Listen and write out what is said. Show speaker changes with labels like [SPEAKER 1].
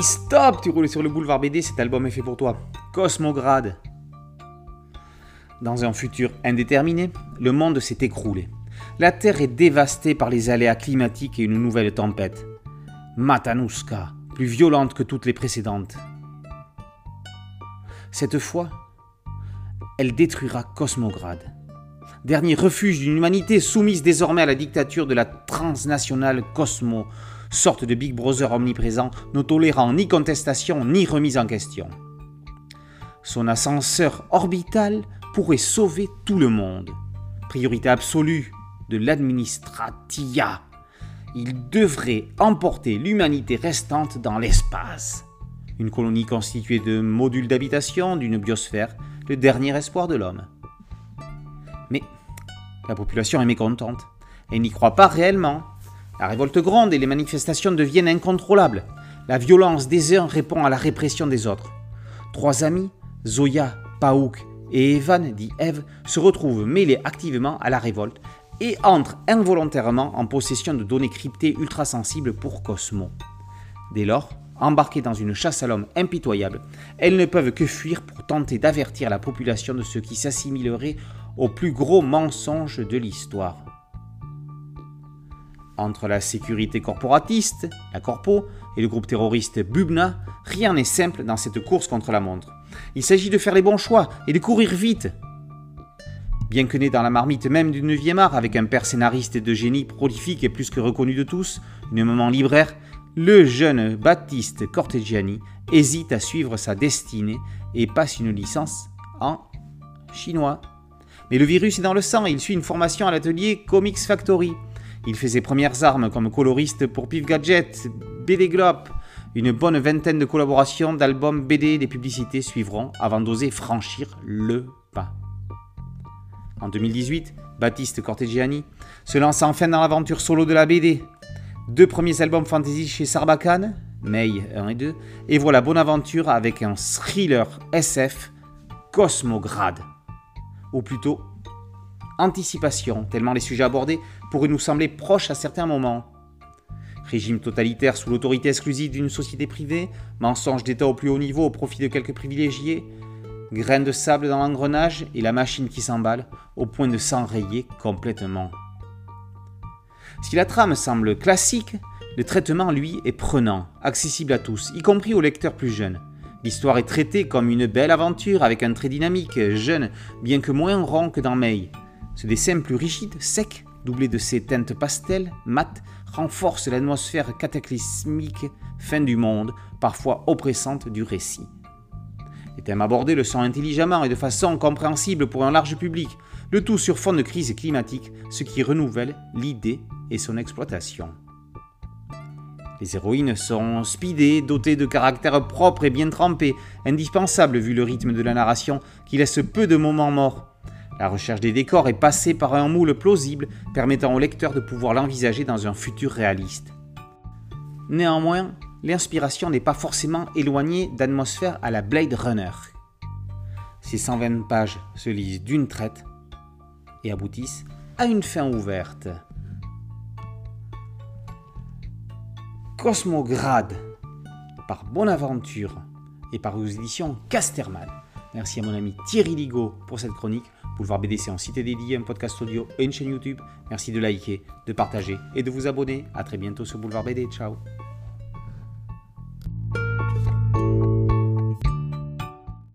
[SPEAKER 1] Stop, tu roules sur le boulevard BD, cet album est fait pour toi. Cosmograde. Dans un futur indéterminé, le monde s'est écroulé. La Terre est dévastée par les aléas climatiques et une nouvelle tempête. Matanuska, plus violente que toutes les précédentes. Cette fois, elle détruira Cosmograde, dernier refuge d'une humanité soumise désormais à la dictature de la transnationale Cosmo, sorte de Big Brother omniprésent, ne tolérant ni contestation ni remise en question. Son ascenseur orbital pourrait sauver tout le monde. Priorité absolue de l'administratia. Il devrait emporter l'humanité restante dans l'espace. Une colonie constituée de modules d'habitation, d'une biosphère, le dernier espoir de l'homme. Mais la population est mécontente. Elle n'y croit pas réellement. La révolte gronde et les manifestations deviennent incontrôlables. La violence des uns répond à la répression des autres. Trois amis, Zoya, Paouk et Evan, dit Eve, se retrouvent mêlés activement à la révolte et entrent involontairement en possession de données cryptées ultra-sensibles pour Cosmo. Dès lors, embarquées dans une chasse à l'homme impitoyable, elles ne peuvent que fuir pour tenter d'avertir la population de ce qui s'assimilerait au plus gros mensonge de l'histoire. Entre la sécurité corporatiste, la Corpo, et le groupe terroriste Bubna, rien n'est simple dans cette course contre la montre. Il s'agit de faire les bons choix et de courir vite. Bien que né dans la marmite même du 9e art, avec un père scénariste de génie prolifique et plus que reconnu de tous, une maman libraire, le jeune Baptiste Cortegiani hésite à suivre sa destinée et passe une licence en chinois. Mais le virus est dans le sang et il suit une formation à l'atelier Comics Factory. Il fait ses premières armes comme coloriste pour Pif Gadget, BD Glop. Une bonne vingtaine de collaborations, d'albums, BD et des publicités suivront avant d'oser franchir le pas. En 2018, Baptiste Cortegiani se lance enfin dans l'aventure solo de la BD. Deux premiers albums fantasy chez Sarbacane, May 1 et 2, et voilà Bonaventure avec un thriller SF, Cosmograde. Ou plutôt, Anticipation, tellement les sujets abordés pourraient nous sembler proches à certains moments. Régime totalitaire sous l'autorité exclusive d'une société privée, mensonge d'État au plus haut niveau au profit de quelques privilégiés, graines de sable dans l'engrenage et la machine qui s'emballe au point de s'enrayer complètement. Si la trame semble classique, le traitement, lui, est prenant, accessible à tous, y compris aux lecteurs plus jeunes. L'histoire est traitée comme une belle aventure avec un trait dynamique, jeune, bien que moins rond que dans May. Ce dessin plus rigide, sec, doublé de ses teintes pastel, mat, renforce l'atmosphère cataclysmique, fin du monde, parfois oppressante du récit. Les thèmes abordés le sont intelligemment et de façon compréhensible pour un large public, le tout sur fond de crise climatique, ce qui renouvelle l'idée et son exploitation. Les héroïnes sont speedées, dotées de caractères propres et bien trempés, indispensables vu le rythme de la narration qui laisse peu de moments morts. La recherche des décors est passée par un moule plausible permettant au lecteur de pouvoir l'envisager dans un futur réaliste. Néanmoins, l'inspiration n'est pas forcément éloignée d'atmosphère à la Blade Runner. Ces 120 pages se lisent d'une traite et aboutissent à une fin ouverte. Cosmograde par Bonaventure et par aux éditions Casterman. Merci à mon ami Thierry Ligo pour cette chronique. Boulevard BDC en cité dédiée, un podcast audio et une chaîne YouTube. Merci de liker, de partager et de vous abonner. A très bientôt sur Boulevard BD. Ciao